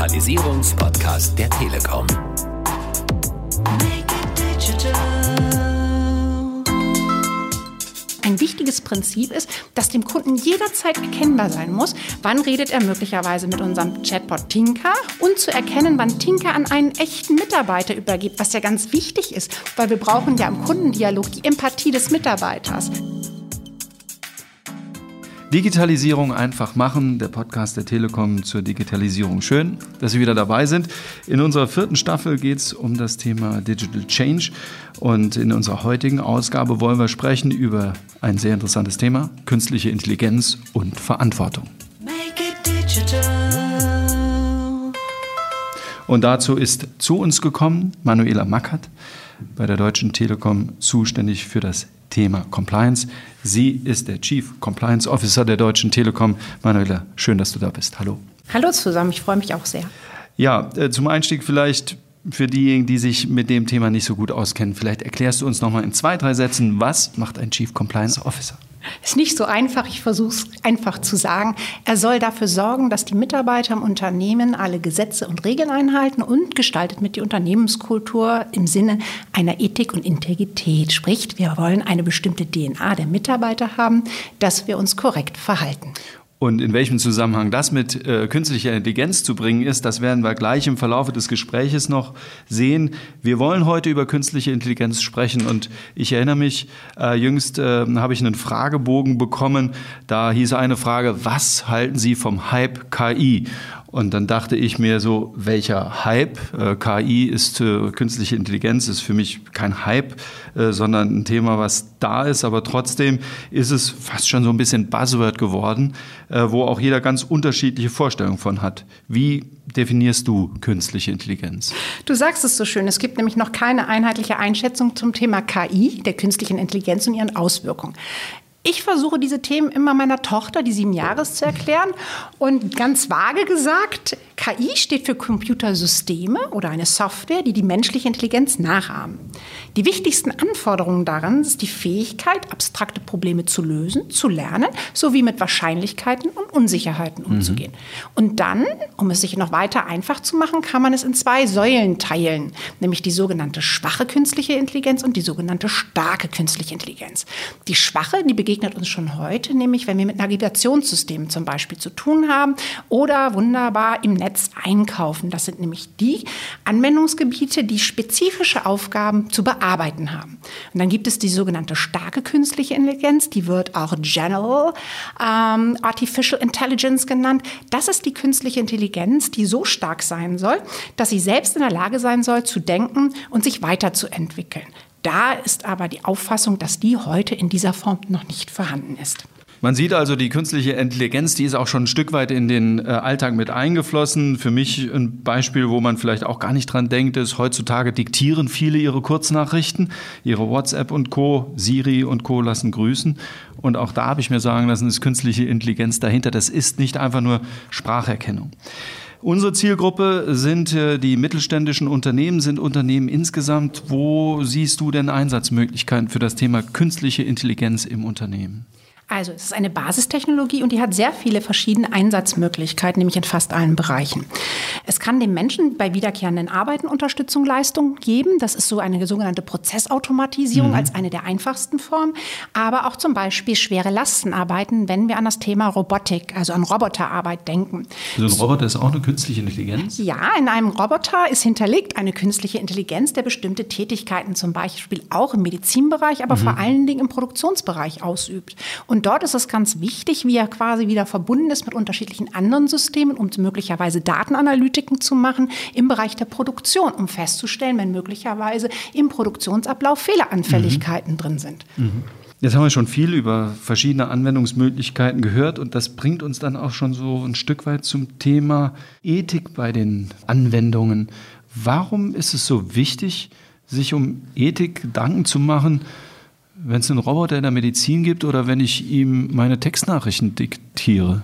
Digitalisierungspodcast der Telekom. Ein wichtiges Prinzip ist, dass dem Kunden jederzeit erkennbar sein muss, wann redet er möglicherweise mit unserem Chatbot Tinka und zu erkennen, wann Tinka an einen echten Mitarbeiter übergibt, was ja ganz wichtig ist, weil wir brauchen ja im Kundendialog die Empathie des Mitarbeiters. Digitalisierung einfach machen, der Podcast der Telekom zur Digitalisierung. Schön, dass Sie wieder dabei sind. In unserer vierten Staffel geht es um das Thema Digital Change und in unserer heutigen Ausgabe wollen wir sprechen über ein sehr interessantes Thema, künstliche Intelligenz und Verantwortung. Und dazu ist zu uns gekommen Manuela Mackert, bei der Deutschen Telekom zuständig für das Thema Compliance. Sie ist der Chief Compliance Officer der Deutschen Telekom. Manuela, schön, dass du da bist. Hallo. Hallo zusammen, ich freue mich auch sehr. Ja, äh, zum Einstieg vielleicht für diejenigen, die sich mit dem Thema nicht so gut auskennen, vielleicht erklärst du uns nochmal in zwei, drei Sätzen, was macht ein Chief Compliance Officer? Ist nicht so einfach, ich versuche es einfach zu sagen. Er soll dafür sorgen, dass die Mitarbeiter im Unternehmen alle Gesetze und Regeln einhalten und gestaltet mit die Unternehmenskultur im Sinne einer Ethik und Integrität. Sprich, wir wollen eine bestimmte DNA der Mitarbeiter haben, dass wir uns korrekt verhalten. Und in welchem Zusammenhang das mit äh, künstlicher Intelligenz zu bringen ist, das werden wir gleich im Verlauf des Gespräches noch sehen. Wir wollen heute über künstliche Intelligenz sprechen und ich erinnere mich, äh, jüngst äh, habe ich einen Fragebogen bekommen, da hieß eine Frage, was halten Sie vom Hype KI? Und dann dachte ich mir so, welcher Hype? Äh, KI ist äh, künstliche Intelligenz, ist für mich kein Hype, äh, sondern ein Thema, was da ist. Aber trotzdem ist es fast schon so ein bisschen Buzzword geworden, äh, wo auch jeder ganz unterschiedliche Vorstellungen von hat. Wie definierst du künstliche Intelligenz? Du sagst es so schön. Es gibt nämlich noch keine einheitliche Einschätzung zum Thema KI, der künstlichen Intelligenz und ihren Auswirkungen. Ich versuche diese Themen immer meiner Tochter, die sieben Jahre ist, zu erklären. Und ganz vage gesagt, KI steht für Computersysteme oder eine Software, die die menschliche Intelligenz nachahmen. Die wichtigsten Anforderungen daran ist die Fähigkeit, abstrakte Probleme zu lösen, zu lernen, sowie mit Wahrscheinlichkeiten und Unsicherheiten umzugehen. Mhm. Und dann, um es sich noch weiter einfach zu machen, kann man es in zwei Säulen teilen, nämlich die sogenannte schwache künstliche Intelligenz und die sogenannte starke künstliche Intelligenz. Die schwache, die begegnet uns schon heute, nämlich wenn wir mit Navigationssystemen zum Beispiel zu tun haben oder wunderbar im Netz einkaufen. Das sind nämlich die Anwendungsgebiete, die spezifische Aufgaben zu bearbeiten haben. Und dann gibt es die sogenannte starke künstliche Intelligenz, die wird auch General ähm, Artificial Intelligence genannt. Das ist die künstliche Intelligenz, die so stark sein soll, dass sie selbst in der Lage sein soll, zu denken und sich weiterzuentwickeln. Da ist aber die Auffassung, dass die heute in dieser Form noch nicht vorhanden ist. Man sieht also, die künstliche Intelligenz, die ist auch schon ein Stück weit in den äh, Alltag mit eingeflossen. Für mich ein Beispiel, wo man vielleicht auch gar nicht dran denkt, ist, heutzutage diktieren viele ihre Kurznachrichten, ihre WhatsApp und Co., Siri und Co. lassen grüßen. Und auch da habe ich mir sagen lassen, ist künstliche Intelligenz dahinter. Das ist nicht einfach nur Spracherkennung. Unsere Zielgruppe sind äh, die mittelständischen Unternehmen, sind Unternehmen insgesamt. Wo siehst du denn Einsatzmöglichkeiten für das Thema künstliche Intelligenz im Unternehmen? Also es ist eine Basistechnologie und die hat sehr viele verschiedene Einsatzmöglichkeiten, nämlich in fast allen Bereichen. Es kann dem Menschen bei wiederkehrenden Arbeiten Unterstützung, Leistung geben. Das ist so eine sogenannte Prozessautomatisierung mhm. als eine der einfachsten Formen. Aber auch zum Beispiel schwere Lastenarbeiten, wenn wir an das Thema Robotik, also an Roboterarbeit denken. Also ein Roboter ist auch eine künstliche Intelligenz? Ja, in einem Roboter ist hinterlegt eine künstliche Intelligenz, der bestimmte Tätigkeiten zum Beispiel auch im Medizinbereich, aber mhm. vor allen Dingen im Produktionsbereich ausübt. Und und dort ist es ganz wichtig, wie er quasi wieder verbunden ist mit unterschiedlichen anderen Systemen, um möglicherweise Datenanalytiken zu machen im Bereich der Produktion, um festzustellen, wenn möglicherweise im Produktionsablauf Fehleranfälligkeiten mhm. drin sind. Mhm. Jetzt haben wir schon viel über verschiedene Anwendungsmöglichkeiten gehört und das bringt uns dann auch schon so ein Stück weit zum Thema Ethik bei den Anwendungen. Warum ist es so wichtig, sich um Ethik Gedanken zu machen, wenn es einen Roboter in der Medizin gibt oder wenn ich ihm meine Textnachrichten diktiere?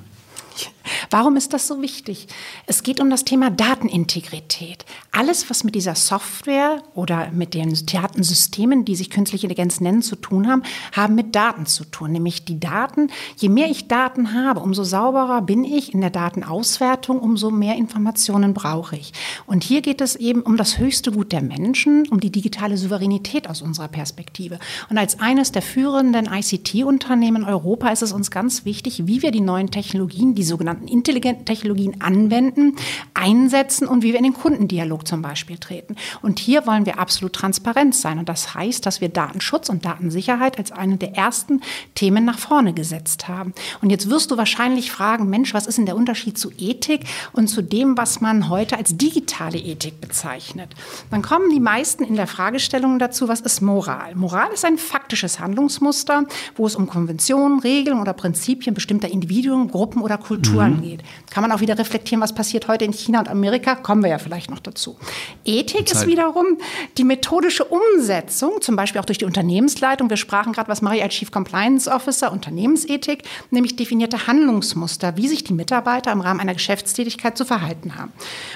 Warum ist das so wichtig? Es geht um das Thema Datenintegrität. Alles, was mit dieser Software oder mit den Datensystemen, die sich künstliche Intelligenz nennen, zu tun haben, haben mit Daten zu tun. Nämlich die Daten, je mehr ich Daten habe, umso sauberer bin ich in der Datenauswertung, umso mehr Informationen brauche ich. Und hier geht es eben um das höchste Gut der Menschen, um die digitale Souveränität aus unserer Perspektive. Und als eines der führenden ICT-Unternehmen in Europa ist es uns ganz wichtig, wie wir die neuen Technologien, die sogenannten intelligenten Technologien anwenden, einsetzen und wie wir in den Kundendialog zum Beispiel treten. Und hier wollen wir absolut transparent sein. Und das heißt, dass wir Datenschutz und Datensicherheit als eine der ersten Themen nach vorne gesetzt haben. Und jetzt wirst du wahrscheinlich fragen, Mensch, was ist denn der Unterschied zu Ethik und zu dem, was man heute als digitale Ethik bezeichnet? Dann kommen die meisten in der Fragestellung dazu, was ist Moral? Moral ist ein faktisches Handlungsmuster, wo es um Konventionen, Regeln oder Prinzipien bestimmter Individuen, Gruppen oder Kulturen mhm. angeht. Kann man auch wieder reflektieren, was passiert heute in China und Amerika, kommen wir ja vielleicht noch dazu. Ethik ist wiederum die methodische Umsetzung, zum Beispiel auch durch die Unternehmensleitung. Wir sprachen gerade, was mache ich als Chief Compliance Officer, Unternehmensethik, nämlich definierte Handlungsmuster, wie sich die Mitarbeiter im Rahmen einer Geschäftstätigkeit zu verhalten haben.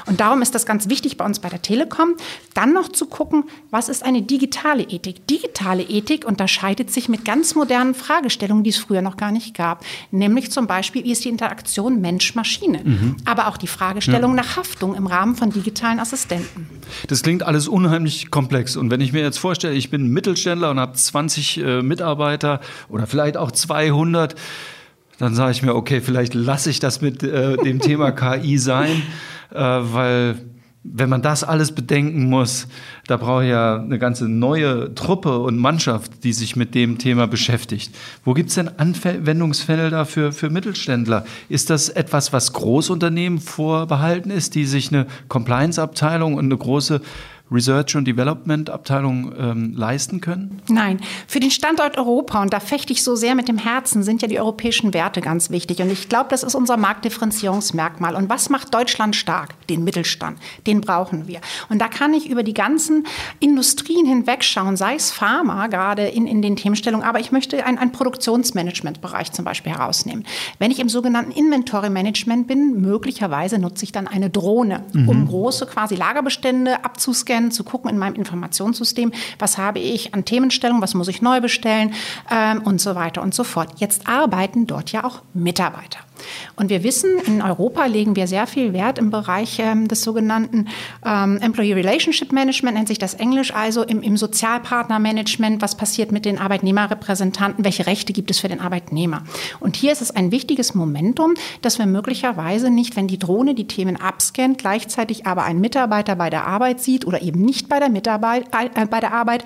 Und darum ist das ganz wichtig bei uns bei der Telekom, dann noch zu gucken, was ist eine digitale Ethik. Digitale Ethik unterscheidet sich mit ganz modernen Fragestellungen, die es früher noch gar nicht gab, nämlich zum Beispiel, wie ist die Interaktion Mensch-Maschine. Mhm. Aber auch die Fragestellung ja. nach Haftung im Rahmen von digitalen Assistenten. Das klingt alles unheimlich komplex. Und wenn ich mir jetzt vorstelle, ich bin Mittelständler und habe 20 äh, Mitarbeiter oder vielleicht auch 200, dann sage ich mir, okay, vielleicht lasse ich das mit äh, dem Thema KI sein, äh, weil wenn man das alles bedenken muss, da brauche ich ja eine ganze neue Truppe und Mannschaft, die sich mit dem Thema beschäftigt. Wo gibt es denn Anwendungsfälle dafür für Mittelständler? Ist das etwas, was Großunternehmen vorbehalten ist, die sich eine Compliance-Abteilung und eine große Research und Development Abteilung ähm, leisten können? Nein, für den Standort Europa, und da fechte ich so sehr mit dem Herzen, sind ja die europäischen Werte ganz wichtig. Und ich glaube, das ist unser Marktdifferenzierungsmerkmal. Und was macht Deutschland stark? Den Mittelstand. Den brauchen wir. Und da kann ich über die ganzen Industrien hinwegschauen, sei es Pharma, gerade in, in den Themenstellungen, aber ich möchte einen, Produktionsmanagementbereich zum Beispiel herausnehmen. Wenn ich im sogenannten Inventory Management bin, möglicherweise nutze ich dann eine Drohne, mhm. um große quasi Lagerbestände abzuscannen scannen, zu gucken in meinem Informationssystem, was habe ich an Themenstellungen, was muss ich neu bestellen ähm, und so weiter und so fort. Jetzt arbeiten dort ja auch Mitarbeiter. Und wir wissen, in Europa legen wir sehr viel Wert im Bereich ähm, des sogenannten ähm, Employee Relationship Management, nennt sich das Englisch, also im, im Sozialpartnermanagement, was passiert mit den Arbeitnehmerrepräsentanten, welche Rechte gibt es für den Arbeitnehmer. Und hier ist es ein wichtiges Momentum, dass wir möglicherweise nicht, wenn die Drohne die Themen abscannt, gleichzeitig aber einen Mitarbeiter bei der Arbeit sieht oder eben nicht bei der Mitarbeit, äh, bei der Arbeit,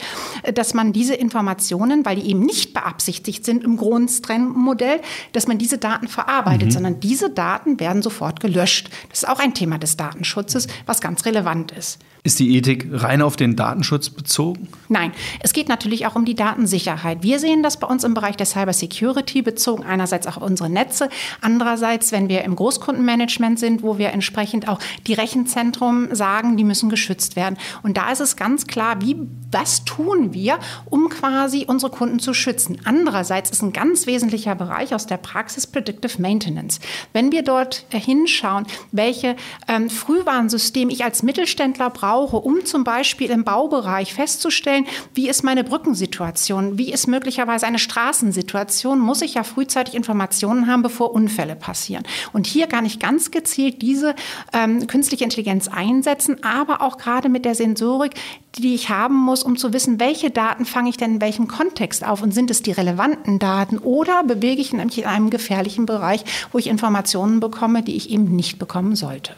dass man diese Informationen, weil die eben nicht beabsichtigt sind im Grundstrennmodell, dass man diese Daten verarbeitet mhm. sondern diese Daten werden sofort gelöscht. Das ist auch ein Thema des Datenschutzes, was ganz relevant ist. Ist die Ethik rein auf den Datenschutz bezogen? Nein, es geht natürlich auch um die Datensicherheit. Wir sehen das bei uns im Bereich der Cybersecurity bezogen, einerseits auch auf unsere Netze, andererseits, wenn wir im Großkundenmanagement sind, wo wir entsprechend auch die Rechenzentrum sagen, die müssen geschützt werden. Und da ist es ganz klar, wie, was tun wir, um quasi unsere Kunden zu schützen. Andererseits ist ein ganz wesentlicher Bereich aus der Praxis Predictive Maintenance. Wenn wir dort hinschauen, welche ähm, Frühwarnsysteme ich als Mittelständler brauche, brauche, um zum Beispiel im Baubereich festzustellen, wie ist meine Brückensituation, wie ist möglicherweise eine Straßensituation, muss ich ja frühzeitig Informationen haben, bevor Unfälle passieren. Und hier kann ich ganz gezielt diese ähm, künstliche Intelligenz einsetzen, aber auch gerade mit der Sensorik, die ich haben muss, um zu wissen, welche Daten fange ich denn in welchem Kontext auf und sind es die relevanten Daten oder bewege ich mich in einem gefährlichen Bereich, wo ich Informationen bekomme, die ich eben nicht bekommen sollte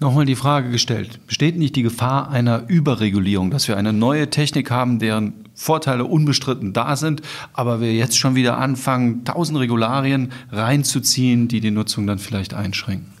nochmal die Frage gestellt, besteht nicht die Gefahr einer Überregulierung, dass wir eine neue Technik haben, deren Vorteile unbestritten da sind, aber wir jetzt schon wieder anfangen, tausend Regularien reinzuziehen, die die Nutzung dann vielleicht einschränken?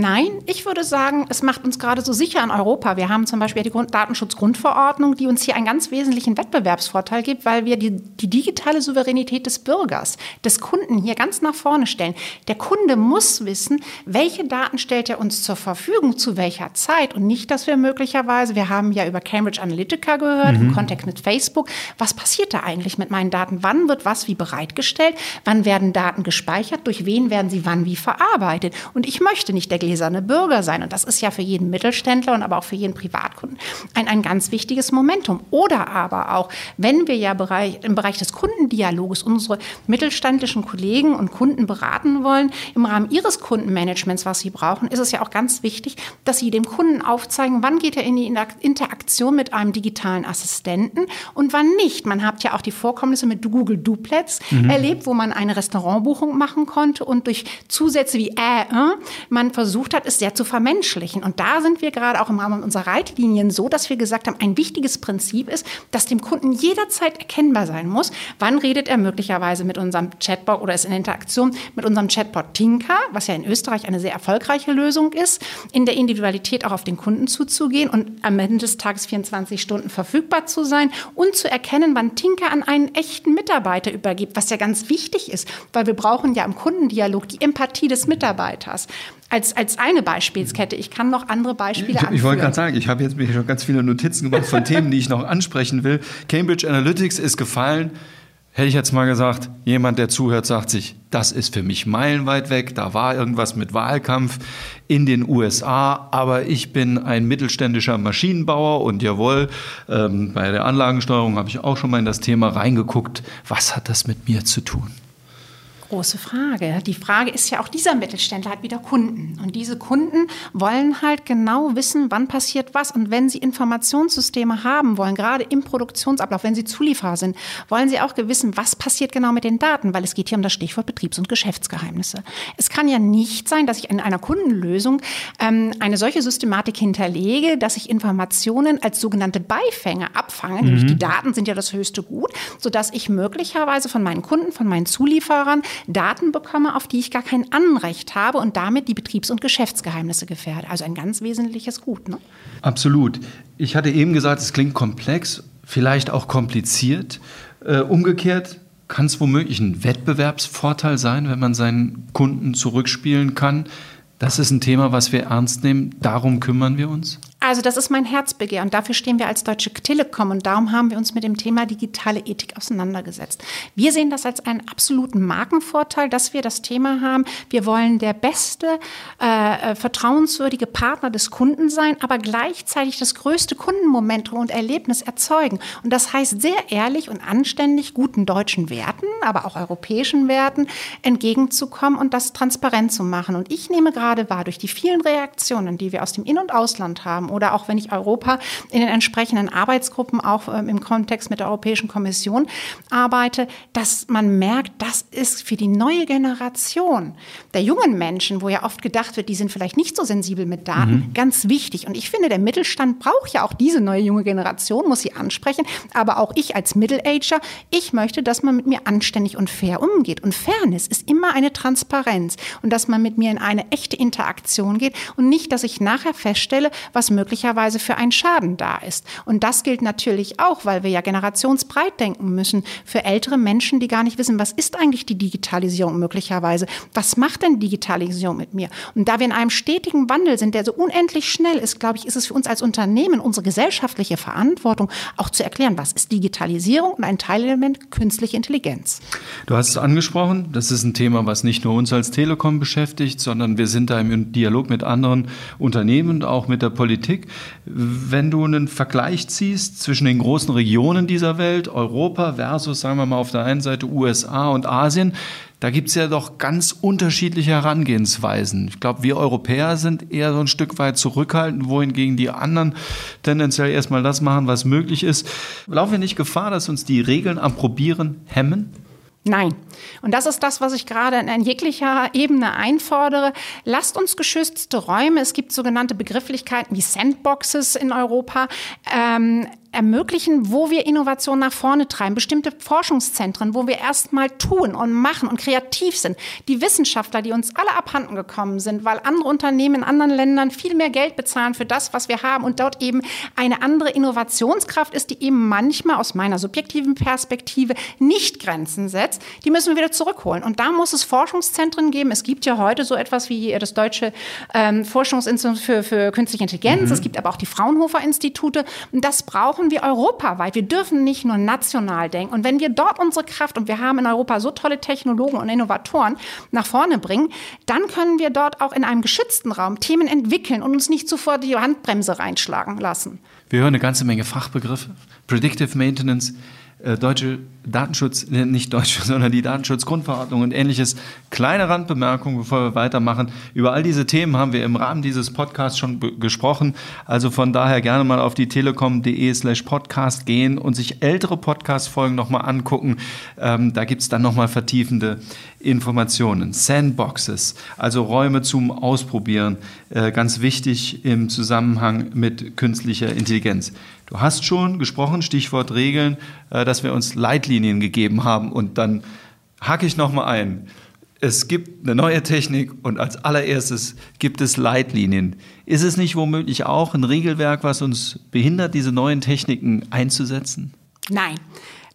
Nein, ich würde sagen, es macht uns gerade so sicher in Europa. Wir haben zum Beispiel die Grund Datenschutzgrundverordnung, die uns hier einen ganz wesentlichen Wettbewerbsvorteil gibt, weil wir die, die, digitale Souveränität des Bürgers, des Kunden hier ganz nach vorne stellen. Der Kunde muss wissen, welche Daten stellt er uns zur Verfügung, zu welcher Zeit und nicht, dass wir möglicherweise, wir haben ja über Cambridge Analytica gehört, mhm. im Kontext mit Facebook, was passiert da eigentlich mit meinen Daten? Wann wird was wie bereitgestellt? Wann werden Daten gespeichert? Durch wen werden sie wann wie verarbeitet? Und ich möchte nicht der gläserne Bürger sein. Und das ist ja für jeden Mittelständler und aber auch für jeden Privatkunden ein, ein ganz wichtiges Momentum. Oder aber auch, wenn wir ja Bereich, im Bereich des Kundendialoges unsere mittelständischen Kollegen und Kunden beraten wollen, im Rahmen ihres Kundenmanagements, was sie brauchen, ist es ja auch ganz wichtig, dass sie dem Kunden aufzeigen, wann geht er in die Interaktion mit einem digitalen Assistenten und wann nicht. Man hat ja auch die Vorkommnisse mit Google Duplex mhm. erlebt, wo man eine Restaurantbuchung machen konnte und durch Zusätze wie äh, äh man versucht, versucht hat, es sehr zu vermenschlichen. Und da sind wir gerade auch im Rahmen unserer Reitlinien so, dass wir gesagt haben, ein wichtiges Prinzip ist, dass dem Kunden jederzeit erkennbar sein muss, wann redet er möglicherweise mit unserem Chatbot oder ist in Interaktion mit unserem Chatbot Tinka, was ja in Österreich eine sehr erfolgreiche Lösung ist, in der Individualität auch auf den Kunden zuzugehen und am Ende des Tages 24 Stunden verfügbar zu sein und zu erkennen, wann Tinka an einen echten Mitarbeiter übergibt, was ja ganz wichtig ist, weil wir brauchen ja im Kundendialog die Empathie des Mitarbeiters als, als eine Beispielskette. Ich kann noch andere Beispiele ich, anführen. Ich wollte gerade sagen, ich habe jetzt mir schon ganz viele Notizen gemacht von Themen, die ich noch ansprechen will. Cambridge Analytics ist gefallen. Hätte ich jetzt mal gesagt, jemand, der zuhört, sagt sich, das ist für mich meilenweit weg. Da war irgendwas mit Wahlkampf in den USA, aber ich bin ein mittelständischer Maschinenbauer und jawohl, ähm, bei der Anlagensteuerung habe ich auch schon mal in das Thema reingeguckt. Was hat das mit mir zu tun? Große Frage. Die Frage ist ja auch, dieser Mittelständler hat wieder Kunden. Und diese Kunden wollen halt genau wissen, wann passiert was. Und wenn sie Informationssysteme haben wollen, gerade im Produktionsablauf, wenn sie Zulieferer sind, wollen sie auch wissen, was passiert genau mit den Daten, weil es geht hier um das Stichwort Betriebs- und Geschäftsgeheimnisse. Es kann ja nicht sein, dass ich in einer Kundenlösung ähm, eine solche Systematik hinterlege, dass ich Informationen als sogenannte Beifänge abfange, mhm. nämlich die Daten sind ja das höchste Gut, sodass ich möglicherweise von meinen Kunden, von meinen Zulieferern Daten bekomme, auf die ich gar kein Anrecht habe und damit die Betriebs- und Geschäftsgeheimnisse gefährde. Also ein ganz wesentliches Gut. Ne? Absolut. Ich hatte eben gesagt, es klingt komplex, vielleicht auch kompliziert. Äh, umgekehrt kann es womöglich ein Wettbewerbsvorteil sein, wenn man seinen Kunden zurückspielen kann. Das ist ein Thema, was wir ernst nehmen. Darum kümmern wir uns. Also das ist mein Herzbegehr und dafür stehen wir als Deutsche Telekom und darum haben wir uns mit dem Thema digitale Ethik auseinandergesetzt. Wir sehen das als einen absoluten Markenvorteil, dass wir das Thema haben. Wir wollen der beste, äh, äh vertrauenswürdige Partner des Kunden sein, aber gleichzeitig das größte Kundenmomentum und Erlebnis erzeugen. Und das heißt sehr ehrlich und anständig guten deutschen Werten, aber auch europäischen Werten entgegenzukommen und das transparent zu machen. Und ich nehme gerade wahr, durch die vielen Reaktionen, die wir aus dem In- und Ausland haben, oder auch wenn ich Europa in den entsprechenden Arbeitsgruppen auch ähm, im Kontext mit der Europäischen Kommission arbeite, dass man merkt, das ist für die neue Generation der jungen Menschen, wo ja oft gedacht wird, die sind vielleicht nicht so sensibel mit Daten, mhm. ganz wichtig. Und ich finde, der Mittelstand braucht ja auch diese neue junge Generation, muss sie ansprechen. Aber auch ich als Middle-Ager, ich möchte, dass man mit mir anständig und fair umgeht. Und Fairness ist immer eine Transparenz und dass man mit mir in eine echte Interaktion geht und nicht, dass ich nachher feststelle, was möglicherweise für einen Schaden da ist. Und das gilt natürlich auch, weil wir ja generationsbreit denken müssen für ältere Menschen, die gar nicht wissen, was ist eigentlich die Digitalisierung möglicherweise? Was macht denn Digitalisierung mit mir? Und da wir in einem stetigen Wandel sind, der so unendlich schnell ist, glaube ich, ist es für uns als Unternehmen unsere gesellschaftliche Verantwortung, auch zu erklären, was ist Digitalisierung und ein Teilelement künstliche Intelligenz. Du hast es angesprochen, das ist ein Thema, was nicht nur uns als Telekom beschäftigt, sondern wir sind da im Dialog mit anderen Unternehmen, auch mit der Politik Politik. Wenn du einen Vergleich ziehst zwischen den großen Regionen dieser Welt, Europa versus, sagen wir mal, auf der einen Seite USA und Asien, da gibt es ja doch ganz unterschiedliche Herangehensweisen. Ich glaube, wir Europäer sind eher so ein Stück weit zurückhaltend, wohingegen die anderen tendenziell erstmal das machen, was möglich ist. Laufen wir nicht Gefahr, dass uns die Regeln am Probieren hemmen? Nein. Und das ist das, was ich gerade in jeglicher Ebene einfordere. Lasst uns geschützte Räume, es gibt sogenannte Begrifflichkeiten wie Sandboxes in Europa, ähm, ermöglichen, wo wir Innovation nach vorne treiben, bestimmte Forschungszentren, wo wir erstmal tun und machen und kreativ sind. Die Wissenschaftler, die uns alle abhanden gekommen sind, weil andere Unternehmen in anderen Ländern viel mehr Geld bezahlen für das, was wir haben und dort eben eine andere Innovationskraft ist, die eben manchmal aus meiner subjektiven Perspektive nicht Grenzen setzt, die müssen wir wieder zurückholen. Und da muss es Forschungszentren geben. Es gibt ja heute so etwas wie das Deutsche ähm, Forschungsinstitut für, für künstliche Intelligenz. Mhm. Es gibt aber auch die Fraunhofer Institute. Und das brauchen wir europaweit. Wir dürfen nicht nur national denken. Und wenn wir dort unsere Kraft, und wir haben in Europa so tolle Technologen und Innovatoren, nach vorne bringen, dann können wir dort auch in einem geschützten Raum Themen entwickeln und uns nicht zuvor die Handbremse reinschlagen lassen. Wir hören eine ganze Menge Fachbegriffe. Predictive Maintenance, äh, deutsche Datenschutz, nicht deutsche, sondern die Datenschutzgrundverordnung und ähnliches. Kleine Randbemerkung, bevor wir weitermachen. Über all diese Themen haben wir im Rahmen dieses Podcasts schon gesprochen. Also von daher gerne mal auf die telekom.de slash podcast gehen und sich ältere Podcast-Folgen nochmal angucken. Ähm, da gibt's dann nochmal vertiefende Informationen. Sandboxes, also Räume zum Ausprobieren, äh, ganz wichtig im Zusammenhang mit künstlicher Intelligenz. Du hast schon gesprochen, Stichwort Regeln, äh, dass wir uns Leitlinien gegeben haben und dann hake ich nochmal ein. Es gibt eine neue Technik und als allererstes gibt es Leitlinien. Ist es nicht womöglich auch ein Regelwerk, was uns behindert, diese neuen Techniken einzusetzen? Nein.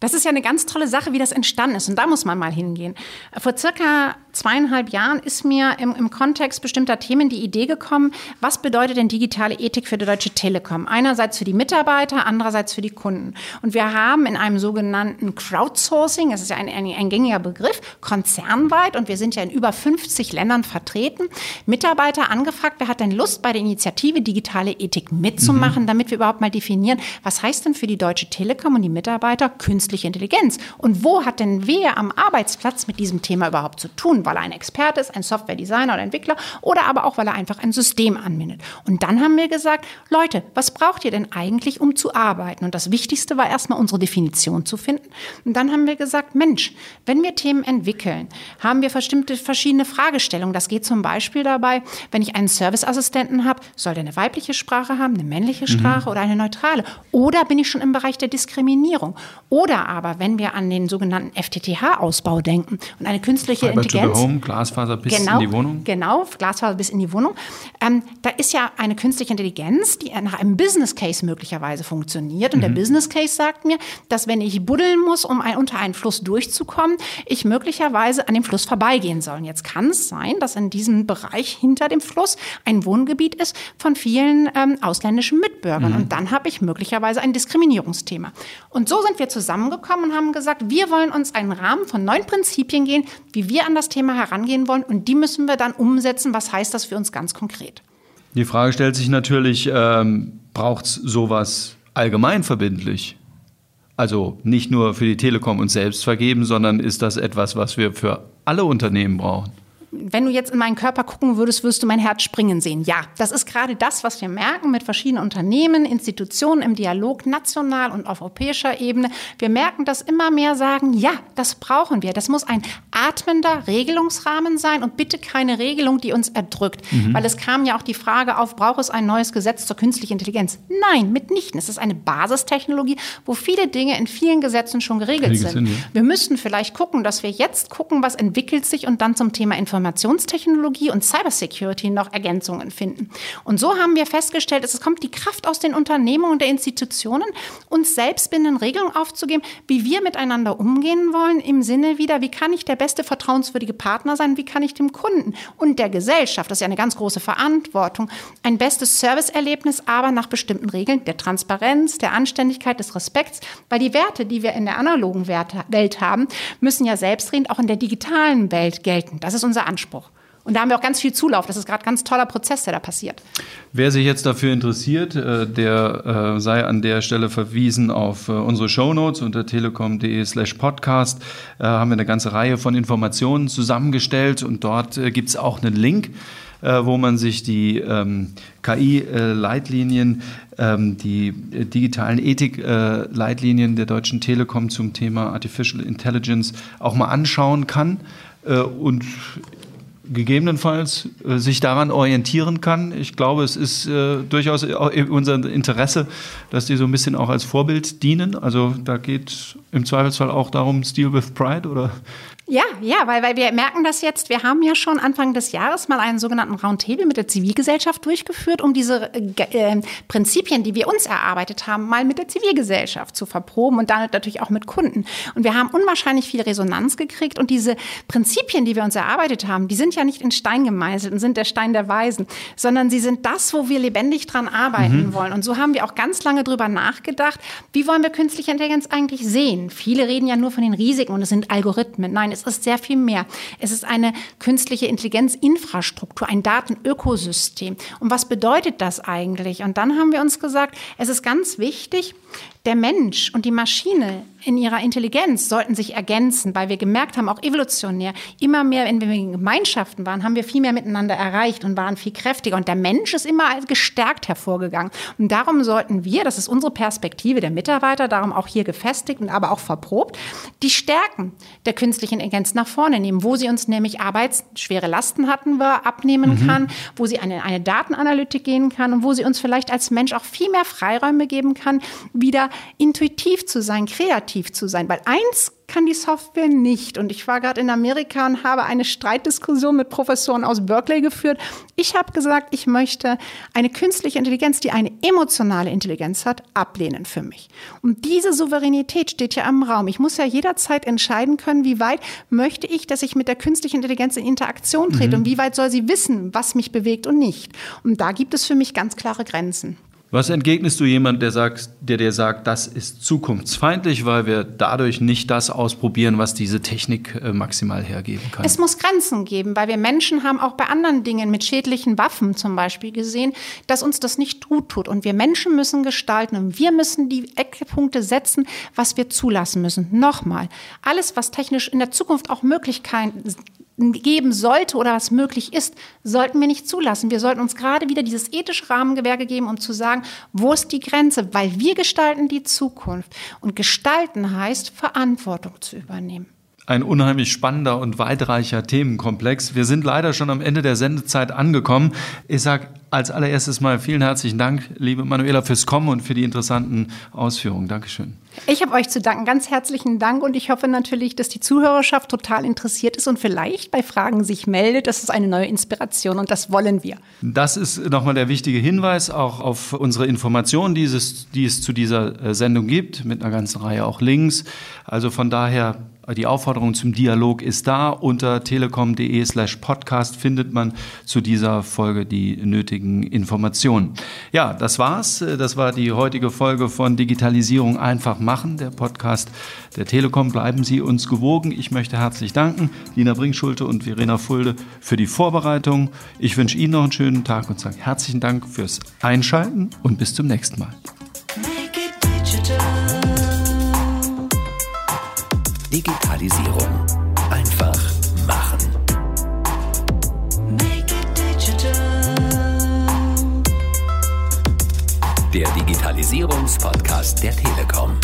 Das ist ja eine ganz tolle Sache, wie das entstanden ist. Und da muss man mal hingehen. Vor circa zweieinhalb Jahren ist mir im, im Kontext bestimmter Themen die Idee gekommen, was bedeutet denn digitale Ethik für die Deutsche Telekom? Einerseits für die Mitarbeiter, andererseits für die Kunden. Und wir haben in einem sogenannten Crowdsourcing, das ist ja ein, ein, ein gängiger Begriff, konzernweit, und wir sind ja in über 50 Ländern vertreten, Mitarbeiter angefragt, wer hat denn Lust, bei der Initiative digitale Ethik mitzumachen, mhm. damit wir überhaupt mal definieren, was heißt denn für die Deutsche Telekom und die Mitarbeiter künstliche künstliche Intelligenz. Und wo hat denn wer am Arbeitsplatz mit diesem Thema überhaupt zu tun? Weil er ein Experte ist, ein Softwaredesigner oder Entwickler oder aber auch, weil er einfach ein System anwendet. Und dann haben wir gesagt, Leute, was braucht ihr denn eigentlich, um zu arbeiten? Und das Wichtigste war erstmal unsere Definition zu finden. Und dann haben wir gesagt, Mensch, wenn wir Themen entwickeln, haben wir bestimmte verschiedene Fragestellungen. Das geht zum Beispiel dabei, wenn ich einen Serviceassistenten habe, soll der eine weibliche Sprache haben, eine männliche Sprache mhm. oder eine neutrale? Oder bin ich schon im Bereich der Diskriminierung? Oder aber, wenn wir an den sogenannten FTTH-Ausbau denken und eine künstliche Fiber Intelligenz. To the home, Glasfaser bis genau, in die Wohnung. Genau, Glasfaser bis in die Wohnung. Ähm, da ist ja eine künstliche Intelligenz, die nach einem Business Case möglicherweise funktioniert. Und mhm. der Business Case sagt mir, dass wenn ich buddeln muss, um ein, unter einen Fluss durchzukommen, ich möglicherweise an dem Fluss vorbeigehen soll. Und jetzt kann es sein, dass in diesem Bereich hinter dem Fluss ein Wohngebiet ist von vielen ähm, ausländischen Mitbürgern. Mhm. Und dann habe ich möglicherweise ein Diskriminierungsthema. Und so sind wir zusammengekommen zusammengekommen und haben gesagt, wir wollen uns einen Rahmen von neun Prinzipien gehen, wie wir an das Thema herangehen wollen. Und die müssen wir dann umsetzen. Was heißt das für uns ganz konkret? Die Frage stellt sich natürlich, ähm, braucht es sowas allgemein verbindlich? Also nicht nur für die Telekom uns selbst vergeben, sondern ist das etwas, was wir für alle Unternehmen brauchen? Wenn du jetzt in meinen Körper gucken würdest, würdest du mein Herz springen sehen. Ja, das ist gerade das, was wir merken mit verschiedenen Unternehmen, Institutionen im Dialog, national und auf europäischer Ebene. Wir merken, dass immer mehr sagen, ja, das brauchen wir. Das muss ein atmender Regelungsrahmen sein und bitte keine Regelung, die uns erdrückt. Mhm. Weil es kam ja auch die Frage auf, braucht es ein neues Gesetz zur künstlichen Intelligenz? Nein, mitnichten. Es ist eine Basistechnologie, wo viele Dinge in vielen Gesetzen schon geregelt sind. sind ja. Wir müssten vielleicht gucken, dass wir jetzt gucken, was entwickelt sich und dann zum Thema Information Informationstechnologie und Cybersecurity noch Ergänzungen finden. Und so haben wir festgestellt, es kommt die Kraft aus den Unternehmungen und der Institutionen, uns selbst binnen Regelungen aufzugeben, wie wir miteinander umgehen wollen, im Sinne wieder, wie kann ich der beste vertrauenswürdige Partner sein, wie kann ich dem Kunden und der Gesellschaft, das ist ja eine ganz große Verantwortung, ein bestes Serviceerlebnis, aber nach bestimmten Regeln der Transparenz, der Anständigkeit, des Respekts, weil die Werte, die wir in der analogen Welt haben, müssen ja selbstredend auch in der digitalen Welt gelten. Das ist unser Anspruch. Und da haben wir auch ganz viel Zulauf. Das ist gerade ein ganz toller Prozess, der da passiert. Wer sich jetzt dafür interessiert, äh, der äh, sei an der Stelle verwiesen auf äh, unsere Shownotes unter telekom.de slash podcast. Haben wir eine ganze Reihe von Informationen zusammengestellt und dort gibt es auch einen Link wo man sich die ähm, KI-Leitlinien, ähm, die digitalen Ethik-Leitlinien der Deutschen Telekom zum Thema Artificial Intelligence auch mal anschauen kann. Und gegebenenfalls äh, sich daran orientieren kann. Ich glaube, es ist äh, durchaus unser Interesse, dass die so ein bisschen auch als Vorbild dienen. Also da geht im Zweifelsfall auch darum, Steel with Pride oder ja, ja, weil, weil wir merken das jetzt. Wir haben ja schon Anfang des Jahres mal einen sogenannten Roundtable mit der Zivilgesellschaft durchgeführt, um diese äh, äh, Prinzipien, die wir uns erarbeitet haben, mal mit der Zivilgesellschaft zu verproben und damit natürlich auch mit Kunden. Und wir haben unwahrscheinlich viel Resonanz gekriegt. Und diese Prinzipien, die wir uns erarbeitet haben, die sind ja nicht in Stein gemeißelt und sind der Stein der Weisen, sondern sie sind das, wo wir lebendig dran arbeiten mhm. wollen. Und so haben wir auch ganz lange drüber nachgedacht, wie wollen wir künstliche Intelligenz eigentlich sehen? Viele reden ja nur von den Risiken und es sind Algorithmen. Nein, es ist sehr viel mehr. Es ist eine künstliche Intelligenzinfrastruktur, ein Datenökosystem. Und was bedeutet das eigentlich? Und dann haben wir uns gesagt, es ist ganz wichtig, der Mensch und die Maschine in ihrer Intelligenz sollten sich ergänzen, weil wir gemerkt haben, auch evolutionär, immer mehr, wenn wir in Gemeinschaften waren, haben wir viel mehr miteinander erreicht und waren viel kräftiger. Und der Mensch ist immer gestärkt hervorgegangen. Und darum sollten wir, das ist unsere Perspektive der Mitarbeiter, darum auch hier gefestigt und aber auch verprobt, die Stärken der künstlichen Intelligenz nach vorne nehmen, wo sie uns nämlich arbeitsschwere Lasten hatten wir, abnehmen mhm. kann, wo sie eine, eine Datenanalytik gehen kann und wo sie uns vielleicht als Mensch auch viel mehr Freiräume geben kann, wieder intuitiv zu sein, kreativ zu sein. Weil eins kann die Software nicht. Und ich war gerade in Amerika und habe eine Streitdiskussion mit Professoren aus Berkeley geführt. Ich habe gesagt, ich möchte eine künstliche Intelligenz, die eine emotionale Intelligenz hat, ablehnen für mich. Und diese Souveränität steht ja im Raum. Ich muss ja jederzeit entscheiden können, wie weit möchte ich, dass ich mit der künstlichen Intelligenz in Interaktion trete mhm. und wie weit soll sie wissen, was mich bewegt und nicht. Und da gibt es für mich ganz klare Grenzen. Was entgegnest du jemand, der, sagt, der dir sagt, das ist zukunftsfeindlich, weil wir dadurch nicht das ausprobieren, was diese Technik äh, maximal hergeben kann? Es muss Grenzen geben, weil wir Menschen haben auch bei anderen Dingen mit schädlichen Waffen zum Beispiel gesehen, dass uns das nicht gut tut. Und wir Menschen müssen gestalten und wir müssen die Eckpunkte setzen, was wir zulassen müssen. Nochmal, alles, was technisch in der Zukunft auch Möglichkeiten geben sollte oder was möglich ist, sollten wir nicht zulassen. Wir sollten uns gerade wieder dieses ethische Rahmengewerke geben, um zu sagen, wo ist die Grenze? Weil wir gestalten die Zukunft. Und gestalten heißt, Verantwortung zu übernehmen ein unheimlich spannender und weitreicher Themenkomplex. Wir sind leider schon am Ende der Sendezeit angekommen. Ich sage als allererstes mal vielen herzlichen Dank, liebe Manuela, fürs Kommen und für die interessanten Ausführungen. Dankeschön. Ich habe euch zu danken. Ganz herzlichen Dank und ich hoffe natürlich, dass die Zuhörerschaft total interessiert ist und vielleicht bei Fragen sich meldet. Das ist eine neue Inspiration und das wollen wir. Das ist nochmal der wichtige Hinweis auch auf unsere Informationen, die es, die es zu dieser äh, Sendung gibt, mit einer ganzen Reihe auch Links. Also von daher die Aufforderung zum Dialog ist da. Unter telekom.de slash podcast findet man zu dieser Folge die nötigen Informationen. Ja, das war's. Das war die heutige Folge von Digitalisierung einfach machen, der Podcast der Telekom. Bleiben Sie uns gewogen. Ich möchte herzlich danken, Lina Bringschulte und Verena Fulde, für die Vorbereitung. Ich wünsche Ihnen noch einen schönen Tag und sage herzlichen Dank fürs Einschalten und bis zum nächsten Mal. Digitalisierung. Einfach machen. Der Digitalisierungspodcast der Telekom.